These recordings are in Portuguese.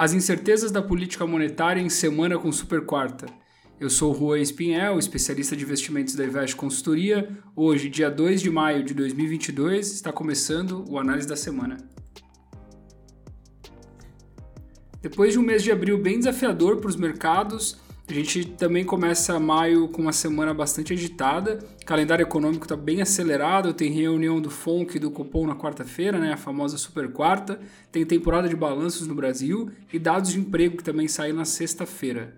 As incertezas da política monetária em semana com super quarta. Eu sou Juan Espinhel, especialista de investimentos da Invest Consultoria. Hoje, dia 2 de maio de 2022, está começando o Análise da Semana. Depois de um mês de abril bem desafiador para os mercados, a gente também começa maio com uma semana bastante agitada. O calendário econômico está bem acelerado. Tem reunião do FONC e do Copom na quarta-feira, né, a famosa super quarta. Tem temporada de balanços no Brasil e dados de emprego que também saem na sexta-feira.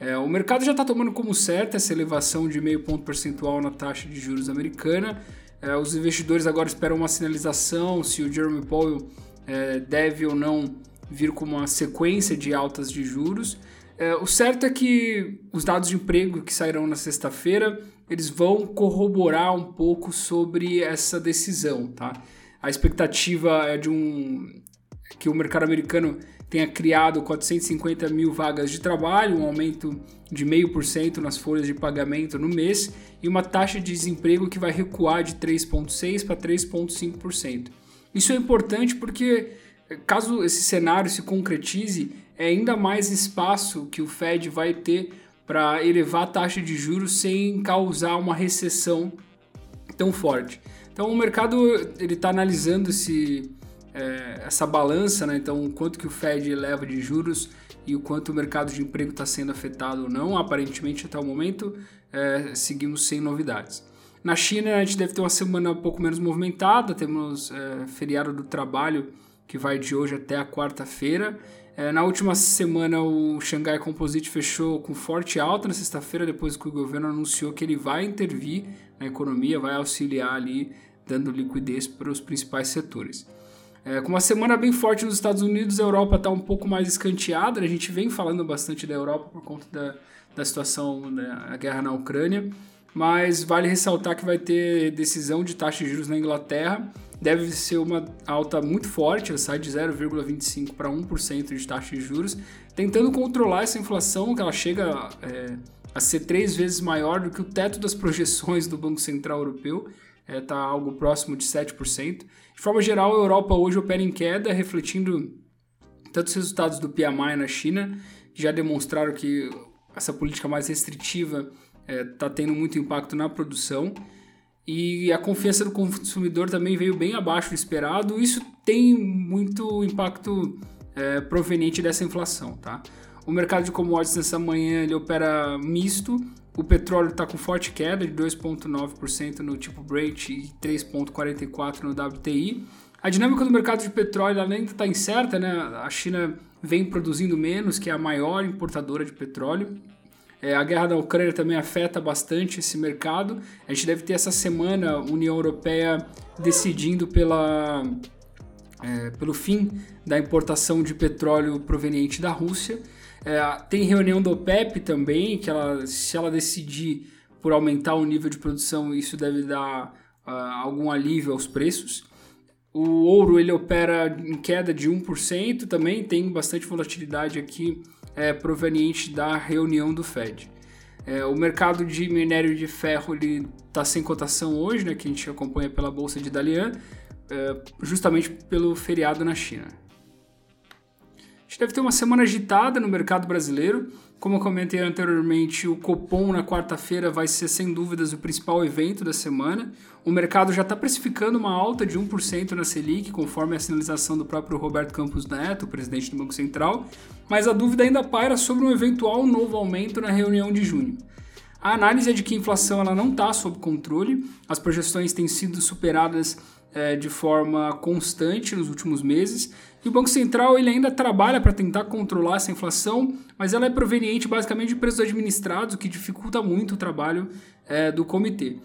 É, o mercado já está tomando como certa essa elevação de meio ponto percentual na taxa de juros americana. É, os investidores agora esperam uma sinalização se o Jeremy Powell é, deve ou não vir com uma sequência de altas de juros. É, o certo é que os dados de emprego que sairão na sexta-feira, eles vão corroborar um pouco sobre essa decisão, tá? A expectativa é de um que o mercado americano tenha criado 450 mil vagas de trabalho, um aumento de 0,5% nas folhas de pagamento no mês e uma taxa de desemprego que vai recuar de 3,6% para 3,5%. Isso é importante porque, caso esse cenário se concretize, é ainda mais espaço que o Fed vai ter para elevar a taxa de juros sem causar uma recessão tão forte. Então o mercado ele está analisando esse, é, essa balança, né? então quanto que o Fed eleva de juros e o quanto o mercado de emprego está sendo afetado ou não. Aparentemente até o momento é, seguimos sem novidades. Na China a gente deve ter uma semana um pouco menos movimentada, temos é, feriado do trabalho que vai de hoje até a quarta-feira na última semana, o Xangai Composite fechou com forte alta na sexta-feira, depois que o governo anunciou que ele vai intervir na economia, vai auxiliar ali, dando liquidez para os principais setores. É, com uma semana bem forte nos Estados Unidos, a Europa está um pouco mais escanteada. A gente vem falando bastante da Europa por conta da, da situação da guerra na Ucrânia, mas vale ressaltar que vai ter decisão de taxa de juros na Inglaterra deve ser uma alta muito forte, sai de 0,25% para 1% de taxa de juros, tentando controlar essa inflação, que ela chega é, a ser três vezes maior do que o teto das projeções do Banco Central Europeu, está é, tá algo próximo de 7%. De forma geral, a Europa hoje opera em queda, refletindo tanto os resultados do PMI na China, que já demonstraram que essa política mais restritiva está é, tá tendo muito impacto na produção, e a confiança do consumidor também veio bem abaixo do esperado. Isso tem muito impacto é, proveniente dessa inflação, tá? O mercado de commodities nessa manhã ele opera misto. O petróleo está com forte queda de 2,9% no tipo Brent e 3,44% no WTI. A dinâmica do mercado de petróleo ainda está incerta, né? A China vem produzindo menos, que é a maior importadora de petróleo. É, a guerra da Ucrânia também afeta bastante esse mercado. A gente deve ter essa semana a União Europeia decidindo pela, é, pelo fim da importação de petróleo proveniente da Rússia. É, tem reunião do OPEP também, que ela, se ela decidir por aumentar o nível de produção, isso deve dar uh, algum alívio aos preços. O ouro ele opera em queda de 1%, também tem bastante volatilidade aqui é, proveniente da reunião do Fed. É, o mercado de minério de ferro está sem cotação hoje, né, que a gente acompanha pela bolsa de Dalian, é, justamente pelo feriado na China. A gente deve ter uma semana agitada no mercado brasileiro. Como eu comentei anteriormente, o Copom na quarta-feira vai ser sem dúvidas o principal evento da semana. O mercado já está precificando uma alta de 1% na Selic, conforme a sinalização do próprio Roberto Campos Neto, presidente do Banco Central, mas a dúvida ainda paira sobre um eventual novo aumento na reunião de junho. A análise é de que a inflação ela não está sob controle, as projeções têm sido superadas é, de forma constante nos últimos meses, e o Banco Central ele ainda trabalha para tentar controlar essa inflação, mas ela é proveniente basicamente de preços administrados, o que dificulta muito o trabalho é, do comitê.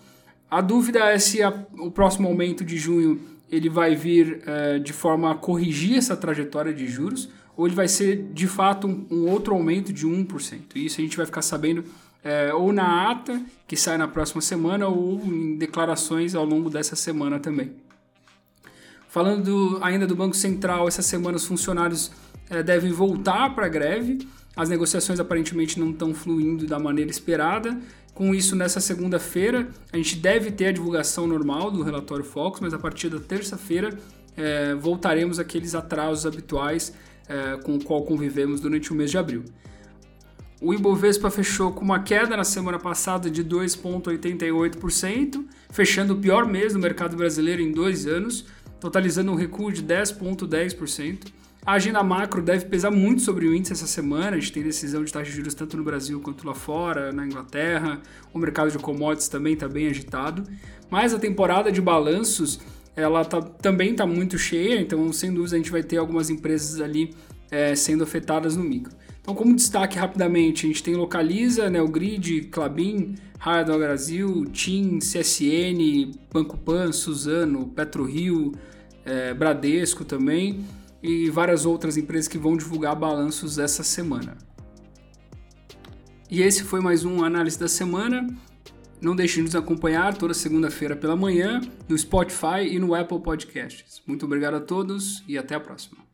A dúvida é se a, o próximo aumento de junho ele vai vir é, de forma a corrigir essa trajetória de juros, ou ele vai ser de fato um, um outro aumento de 1%. E isso a gente vai ficar sabendo é, ou na ata, que sai na próxima semana, ou em declarações ao longo dessa semana também. Falando do, ainda do Banco Central, essa semana os funcionários é, devem voltar para a greve. As negociações aparentemente não estão fluindo da maneira esperada. Com isso, nessa segunda-feira, a gente deve ter a divulgação normal do relatório Focus, mas a partir da terça-feira é, voltaremos àqueles atrasos habituais é, com o qual convivemos durante o mês de abril. O Ibovespa fechou com uma queda na semana passada de 2,88%, fechando o pior mês do mercado brasileiro em dois anos, totalizando um recuo de 10,10%. A agenda macro deve pesar muito sobre o índice essa semana. A gente tem decisão de taxa de juros tanto no Brasil quanto lá fora, na Inglaterra. O mercado de commodities também está bem agitado. Mas a temporada de balanços ela tá, também está muito cheia, então sem dúvida a gente vai ter algumas empresas ali é, sendo afetadas no micro. Então, como destaque rapidamente, a gente tem Localiza, Neogrid, Clabin, Raia do Brasil, TIM, CSN, Banco Pan, Suzano, PetroRio, é, Bradesco também e várias outras empresas que vão divulgar balanços essa semana. E esse foi mais um Análise da Semana. Não deixe de nos acompanhar toda segunda-feira pela manhã no Spotify e no Apple Podcasts. Muito obrigado a todos e até a próxima.